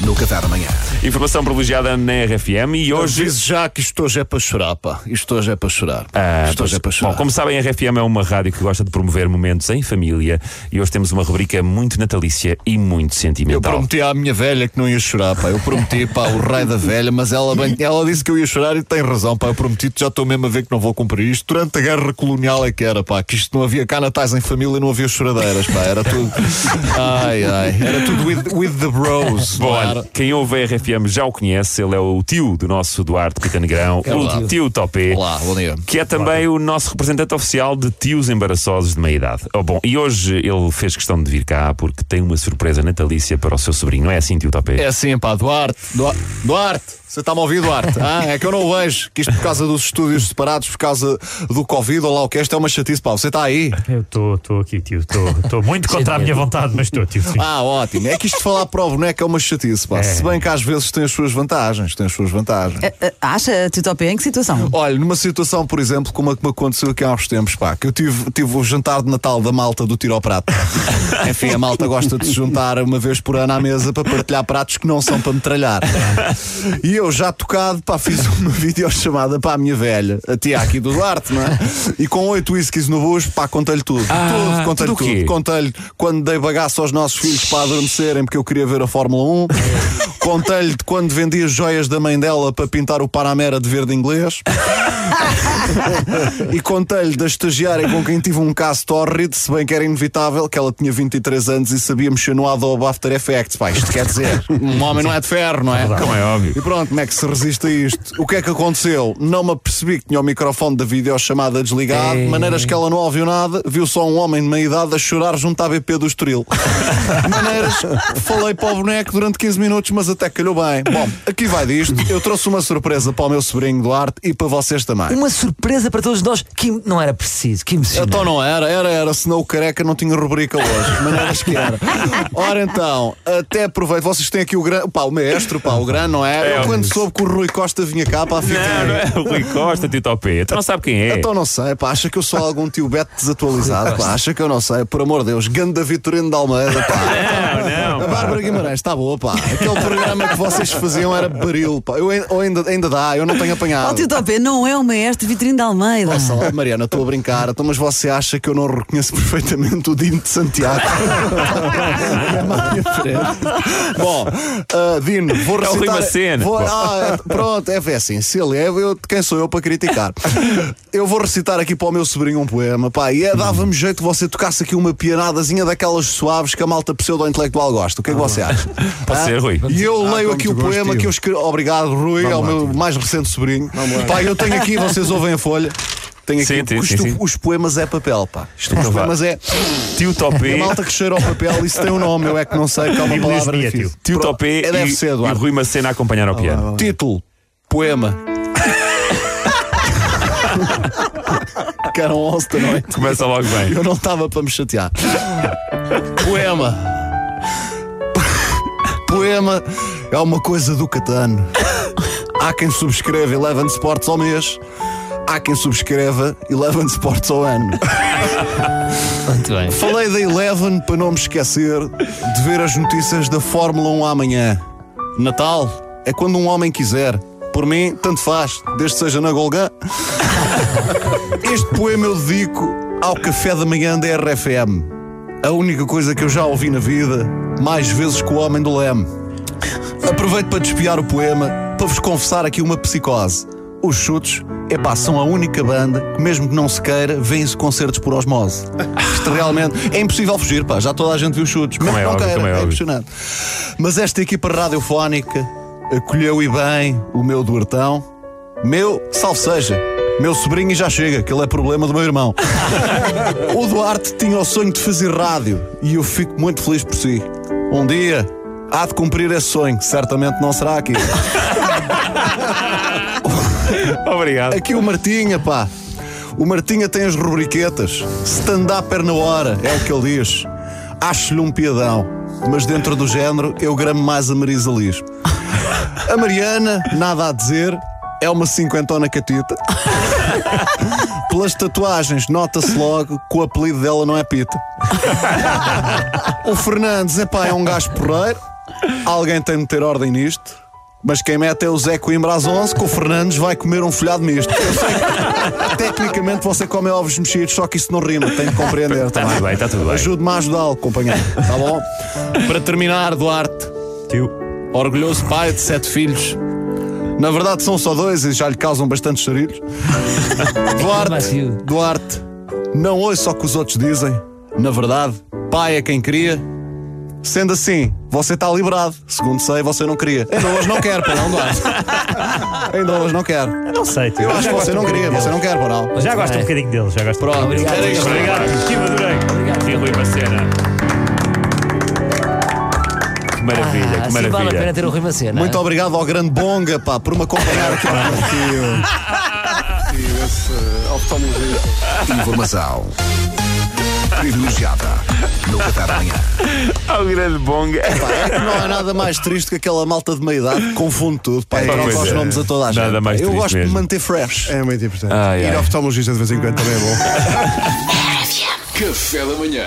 no Café da Manhã. Informação privilegiada na RFM e hoje. Hoje já que isto hoje é para chorar, pá. Isto hoje é para chorar. Ah, isto hoje pois, é para chorar. Bom, como sabem, a RFM é uma rádio que gosta de promover momentos em família e hoje temos uma rubrica muito natalícia e muito Eu sentimental. prometi à minha velha que não ia chorar, pá. Eu prometi, pá, o rei da velha, mas ela, bem, ela disse que eu ia chorar e tem razão, pá. Eu prometi, já estou mesmo a ver que não vou cumprir isto. Durante a guerra colonial é que era, pá. Que isto não havia cá natais em família, não havia choradeiras, pá. Era tudo. Ai, ai. Era tudo with, with the bros. Bom, era? quem ouve a RFM já o conhece, ele é o tio do nosso Duarte Pita Negrão, É o tio Topé. Olá, bom dia. Que é também o nosso representante oficial de tios embaraçosos de meia idade. Oh, bom, e hoje ele fez questão de vir cá porque tem uma surpresa natalícia para o seu sobrinho, não é assim, tio Topé? É assim, pá, Duarte, Duarte, Duarte, você está-me a ouvir, Duarte? Ah, é que eu não o vejo, que isto por causa dos estúdios separados, por causa do Covid ou lá o que é, isto é uma chatice, pá, você está aí? Eu estou aqui, tio. Estou muito contra a minha vontade, mas estou, tio. sim. Ah, ótimo, é que isto de falar para o boneco é uma chatice, pá, se bem que às vezes tem as suas vantagens, tem as suas vantagens. Ah, Acha, Titopé, em que situação? Olha, numa situação, por exemplo, como a que me aconteceu aqui há uns tempos, pá, que eu tive, tive o jantar de Natal da malta do tiro ao prato. Enfim, a malta gosta de se juntar uma vez por ano à mesa para partilhar pratos que não são para metralhar. E eu, já tocado, pá, fiz uma videochamada para a minha velha, a tia aqui do Duarte, não é? E com oito whiskies no bucho, pá, contei-lhe tudo. Ah, tudo, contei-lhe tudo. Contei-lhe quando dei bagaço aos nossos filhos para adormecerem porque eu queria ver a Fórmula 1. Contei-lhe de quando vendi as joias da mãe dela para pintar o Panamera de verde inglês. e contei-lhe da estagiária com quem tive um caso tórrido, se bem que era inevitável, que ela tinha 23 anos e sabia mexer no Adobe After Effects. Pá, isto quer dizer, um homem não é de ferro, não é? Como é óbvio. E pronto, como é que se resiste a isto? O que é que aconteceu? Não me apercebi que tinha o microfone da videochamada desligado, de maneiras que ela não ouviu nada, viu só um homem de meia idade a chorar junto à BP do Estoril. Maneiras falei para o boneco durante 15 minutos, mas até calhou bem. Bom, aqui vai disto. Eu trouxe uma surpresa para o meu sobrinho Duarte e para vocês também. Uma surpresa para todos nós que não era preciso, que emocionante. Então não era, era, era, senão o careca não tinha rubrica hoje. De maneiras que era. Ora então, até aproveito, vocês têm aqui o grande, pá, o maestro, pá, o grande, não é? É, Eu quando soube que o Rui Costa vinha cá, pá, fiquei. Não, não é o Rui Costa, tio Topé. Tu não sabe quem é. Então não sei, pá, acha que eu sou algum tio Beto desatualizado, pá, acha que eu não sei, por amor de Deus, Ganda Vitorino de Almeida, pá. Não, Guimarães está boa, pá. Aquele programa que vocês faziam era baril, pá. Eu, ainda, ainda dá, eu não tenho apanhado. Titopé, não é o maestro Vitrine de Almeida. Nossa, ó, Mariana, estou a brincar, então, mas você acha que eu não reconheço perfeitamente o Dino de Santiago? Bom, ah, Dino, vou É o recitar. Rui Macena. Vou- ah, é- pronto, é, é assim, se ele é, eu, quem sou eu para criticar? Eu vou recitar aqui para o meu sobrinho um poema, pá, e é, dava-me jeito que você tocasse aqui uma pianadazinha daquelas suaves que a malta pseudo-intelectual gosta. O que é que você acha? Pode ser, Rui. E eu Ah, leio com aqui o muito gosto, poema tio. que eu escrevi. Obrigado, Rui, é o meu mais recente sobrinho. Pá, eu tenho aqui, vocês ouvem a folha. Tenho aqui, Sim, sim, sim, sim. os poemas é papel, pá. Isto, os poemas é. Tio A Topé. malta que cheira ao papel, isso tem um nome, eu é que não sei, que é uma palavra difícil. tio. Topé é, deve e, ser, e Eduardo. Rui Macena a acompanhar ao piano. Título: Poema. que eram 11 da noite. Começa logo bem. Eu não estava para me chatear. Poema. Poema é uma coisa do Catano. Há quem subscreva Eleven Sports ao mês. Há quem subscreva Eleven Sports ao ano. Muito bem. Falei da Eleven para não me esquecer de ver as notícias da Fórmula 1 amanhã. Natal é quando um homem quiser. Por mim, tanto faz, desde que seja na Golgã. Este poema eu dedico ao café da manhã da RFM. A única coisa que eu já ouvi na vida, mais vezes que o homem do leme. Aproveito para despiar o poema, para vos confessar aqui uma psicose. Os chutes, epá, são a única banda que, mesmo que não se queira, vêm-se concertos por osmose. Isto realmente é impossível fugir, pá. Já toda a gente viu chutes. Mesmo é que não óbvio, queira, é é impressionante. Mas esta equipa radiofónica acolheu e bem o meu Duartão. Meu, salve seja. Meu sobrinho já chega, que ele é problema do meu irmão. o Duarte tinha o sonho de fazer rádio e eu fico muito feliz por si. Um dia há de cumprir esse sonho, certamente não será aqui. Obrigado. Aqui o Martinha, pá. O Martinha tem as rubriquetas. Stand-up na hora, é o que ele diz. Acho-lhe um piadão. Mas dentro do género, eu gramo mais a Marisa Liz. A Mariana, nada a dizer, é uma cinquentona catita. Pelas tatuagens, nota-se logo que o apelido dela não é Pita. O Fernandes, epá, é um gajo porreiro. Alguém tem de ter ordem nisto. Mas quem mete é o Zé Coimbra às 11, que o Fernandes vai comer um folhado misto. Eu sei que, tecnicamente você come ovos mexidos, só que isso não rima, tem de compreender. Está tá tudo bem, está tudo bem. Ajude-me a ajudá-lo, companheiro. Tá bom? Para terminar, Duarte, Tio. orgulhoso pai de sete filhos. Na verdade são só dois e já lhe causam bastantes charilhos. Duarte. Duarte, não ouça o que os outros dizem. Na verdade, pai é quem cria. Sendo assim, você está liberado. Segundo sei, você não queria. Ainda hoje não quer, não, Duarte. Ainda hoje não quer. Eu não sei, tio. Eu acho que você não queria, você não quer, dele. Já gosto um bocadinho dele, já gosto. Pronto, Obrigado. isso. Obrigado, tio, adorei. Sim, Rui Macena. Que maravilha, Ah, que assim vale a maravilha. pena ter o Rui Macena. Muito obrigado ao grande Bonga, pá, por me acompanhar aqui. Tio. Tio, esse uh, oftalmologista. Informação privilegiada no Qatar amanhã. Ao grande bonga. Pá, é que não há nada mais triste que aquela malta de meia idade que confunde tudo. Pá, e Pá, troca os é. nomes a toda a gente. Nada mais eu gosto de mesmo. me manter fresh. É muito importante. Ai, Ir ao oftalmologista de vez em quando também é bom. Café da manhã.